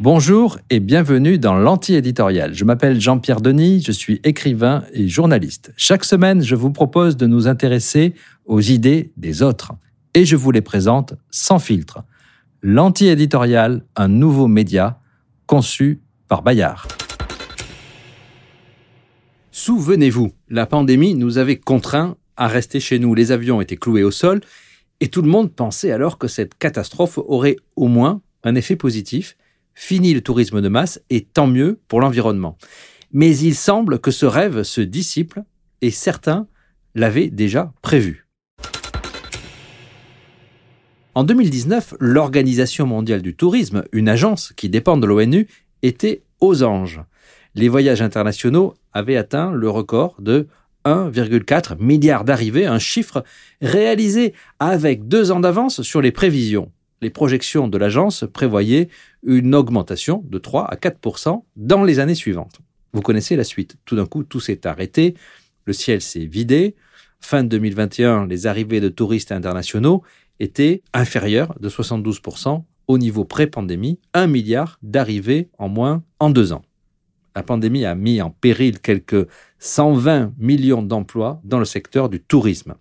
Bonjour et bienvenue dans l'anti-éditorial. Je m'appelle Jean-Pierre Denis, je suis écrivain et journaliste. Chaque semaine, je vous propose de nous intéresser aux idées des autres et je vous les présente sans filtre. L'anti-éditorial, un nouveau média conçu par Bayard. Souvenez-vous, la pandémie nous avait contraints à rester chez nous. Les avions étaient cloués au sol et tout le monde pensait alors que cette catastrophe aurait au moins un effet positif. Fini le tourisme de masse et tant mieux pour l'environnement. Mais il semble que ce rêve se dissipe et certains l'avaient déjà prévu. En 2019, l'Organisation mondiale du tourisme, une agence qui dépend de l'ONU, était aux anges. Les voyages internationaux avaient atteint le record de 1,4 milliard d'arrivées, un chiffre réalisé avec deux ans d'avance sur les prévisions. Les projections de l'agence prévoyaient une augmentation de 3 à 4 dans les années suivantes. Vous connaissez la suite. Tout d'un coup, tout s'est arrêté, le ciel s'est vidé. Fin 2021, les arrivées de touristes internationaux étaient inférieures de 72% au niveau pré-pandémie, 1 milliard d'arrivées en moins en deux ans. La pandémie a mis en péril quelques 120 millions d'emplois dans le secteur du tourisme.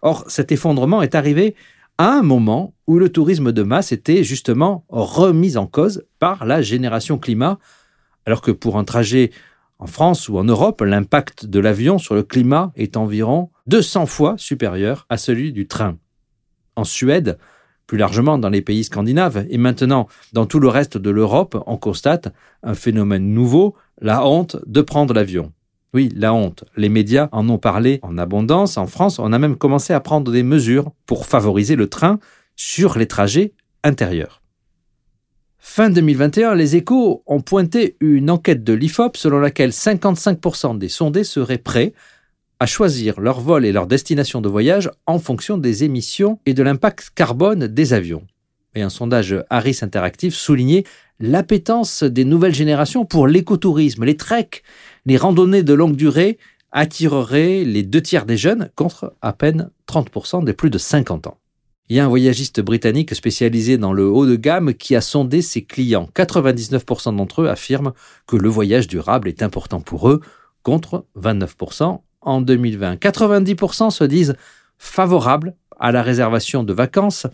Or, cet effondrement est arrivé à un moment où le tourisme de masse était justement remis en cause par la génération climat, alors que pour un trajet en France ou en Europe, l'impact de l'avion sur le climat est environ 200 fois supérieur à celui du train. En Suède, plus largement dans les pays scandinaves et maintenant dans tout le reste de l'Europe, on constate un phénomène nouveau, la honte de prendre l'avion. Oui, la honte. Les médias en ont parlé en abondance. En France, on a même commencé à prendre des mesures pour favoriser le train sur les trajets intérieurs. Fin 2021, les échos ont pointé une enquête de l'IFOP selon laquelle 55% des sondés seraient prêts à choisir leur vol et leur destination de voyage en fonction des émissions et de l'impact carbone des avions. Et un sondage Harris Interactive soulignait l'appétence des nouvelles générations pour l'écotourisme, les treks, les randonnées de longue durée attireraient les deux tiers des jeunes contre à peine 30% des plus de 50 ans. Il y a un voyagiste britannique spécialisé dans le haut de gamme qui a sondé ses clients. 99% d'entre eux affirment que le voyage durable est important pour eux, contre 29% en 2020. 90% se disent favorables à la réservation de vacances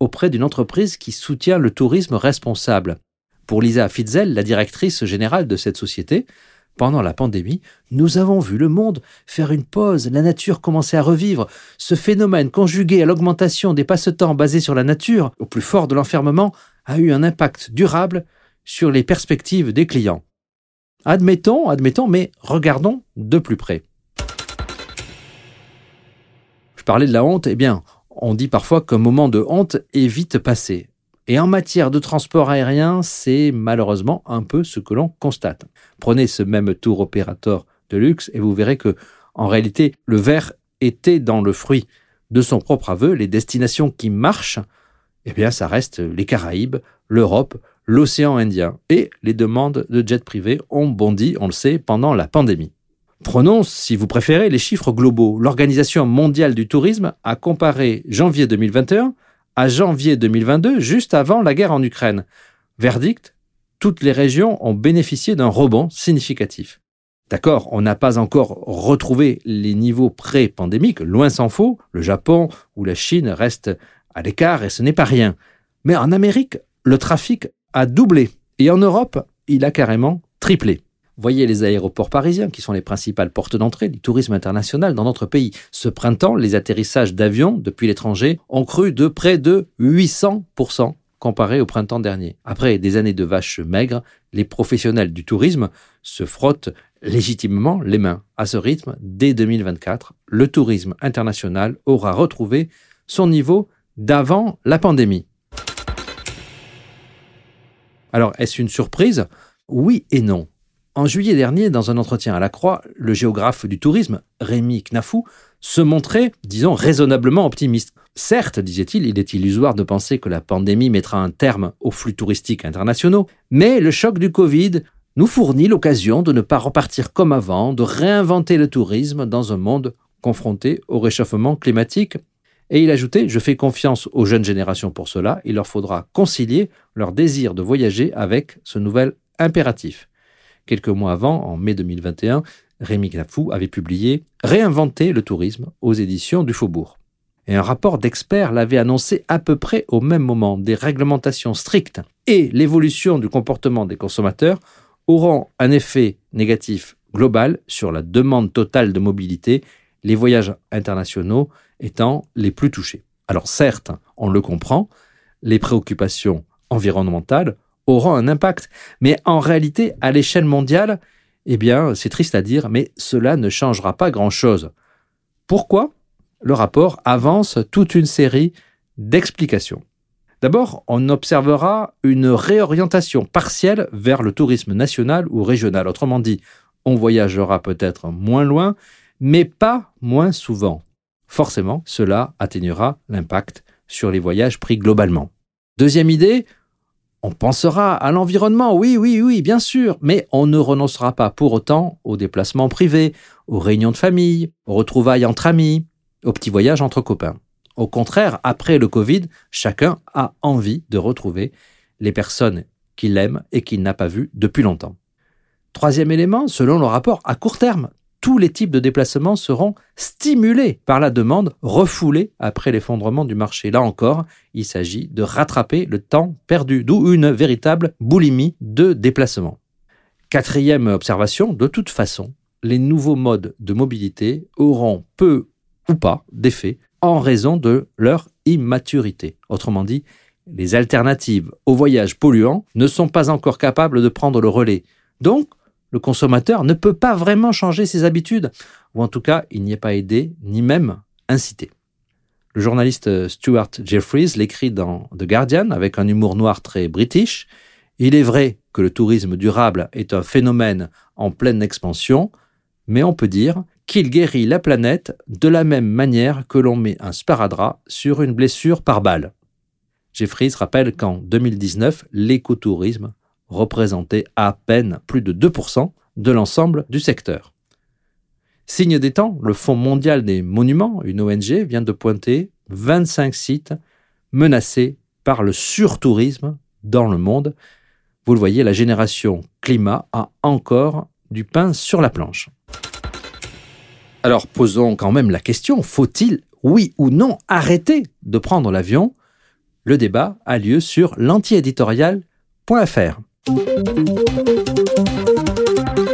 auprès d'une entreprise qui soutient le tourisme responsable. Pour Lisa Fitzel, la directrice générale de cette société, pendant la pandémie, nous avons vu le monde faire une pause, la nature commencer à revivre. Ce phénomène, conjugué à l'augmentation des passe-temps basés sur la nature, au plus fort de l'enfermement, a eu un impact durable sur les perspectives des clients. Admettons, admettons, mais regardons de plus près. Je parlais de la honte, eh bien, on dit parfois qu'un moment de honte est vite passé. Et en matière de transport aérien, c'est malheureusement un peu ce que l'on constate. Prenez ce même tour opérateur de luxe et vous verrez que, en réalité, le verre était dans le fruit de son propre aveu. Les destinations qui marchent, eh bien, ça reste les Caraïbes, l'Europe, l'océan Indien. Et les demandes de jets privés ont bondi, on le sait, pendant la pandémie. Prenons, si vous préférez, les chiffres globaux. L'Organisation mondiale du tourisme a comparé janvier 2021 à janvier 2022, juste avant la guerre en Ukraine. Verdict, toutes les régions ont bénéficié d'un rebond significatif. D'accord, on n'a pas encore retrouvé les niveaux pré-pandémiques, loin s'en faut, le Japon ou la Chine restent à l'écart et ce n'est pas rien. Mais en Amérique, le trafic a doublé et en Europe, il a carrément triplé. Voyez les aéroports parisiens, qui sont les principales portes d'entrée du tourisme international dans notre pays. Ce printemps, les atterrissages d'avions depuis l'étranger ont cru de près de 800% comparé au printemps dernier. Après des années de vaches maigres, les professionnels du tourisme se frottent légitimement les mains. À ce rythme, dès 2024, le tourisme international aura retrouvé son niveau d'avant la pandémie. Alors, est-ce une surprise? Oui et non. En juillet dernier, dans un entretien à la Croix, le géographe du tourisme, Rémi Knafou, se montrait, disons, raisonnablement optimiste. Certes, disait-il, il est illusoire de penser que la pandémie mettra un terme aux flux touristiques internationaux, mais le choc du Covid nous fournit l'occasion de ne pas repartir comme avant, de réinventer le tourisme dans un monde confronté au réchauffement climatique. Et il ajoutait, je fais confiance aux jeunes générations pour cela, il leur faudra concilier leur désir de voyager avec ce nouvel impératif. Quelques mois avant, en mai 2021, Rémi Knafou avait publié Réinventer le tourisme aux éditions du Faubourg. Et un rapport d'experts l'avait annoncé à peu près au même moment. Des réglementations strictes et l'évolution du comportement des consommateurs auront un effet négatif global sur la demande totale de mobilité, les voyages internationaux étant les plus touchés. Alors certes, on le comprend, les préoccupations environnementales auront un impact, mais en réalité, à l'échelle mondiale, eh bien, c'est triste à dire, mais cela ne changera pas grand-chose. Pourquoi? Le rapport avance toute une série d'explications. D'abord, on observera une réorientation partielle vers le tourisme national ou régional. Autrement dit, on voyagera peut-être moins loin, mais pas moins souvent. Forcément, cela atténuera l'impact sur les voyages pris globalement. Deuxième idée, on pensera à l'environnement, oui, oui, oui, bien sûr, mais on ne renoncera pas pour autant aux déplacements privés, aux réunions de famille, aux retrouvailles entre amis, aux petits voyages entre copains. Au contraire, après le Covid, chacun a envie de retrouver les personnes qu'il aime et qu'il n'a pas vues depuis longtemps. Troisième élément, selon le rapport à court terme, tous les types de déplacements seront stimulés par la demande refoulée après l'effondrement du marché. Là encore, il s'agit de rattraper le temps perdu, d'où une véritable boulimie de déplacement. Quatrième observation, de toute façon, les nouveaux modes de mobilité auront peu ou pas d'effet en raison de leur immaturité. Autrement dit, les alternatives aux voyages polluants ne sont pas encore capables de prendre le relais. Donc, le consommateur ne peut pas vraiment changer ses habitudes, ou en tout cas, il n'y est pas aidé, ni même incité. Le journaliste Stuart Jeffries l'écrit dans The Guardian avec un humour noir très british. Il est vrai que le tourisme durable est un phénomène en pleine expansion, mais on peut dire qu'il guérit la planète de la même manière que l'on met un sparadrap sur une blessure par balle. Jeffries rappelle qu'en 2019, l'écotourisme représentait à peine plus de 2% de l'ensemble du secteur. Signe des temps, le Fonds mondial des monuments, une ONG, vient de pointer 25 sites menacés par le surtourisme dans le monde. Vous le voyez, la génération climat a encore du pain sur la planche. Alors posons quand même la question, faut-il, oui ou non, arrêter de prendre l'avion? Le débat a lieu sur l'antiéditorial.fr. Thank you.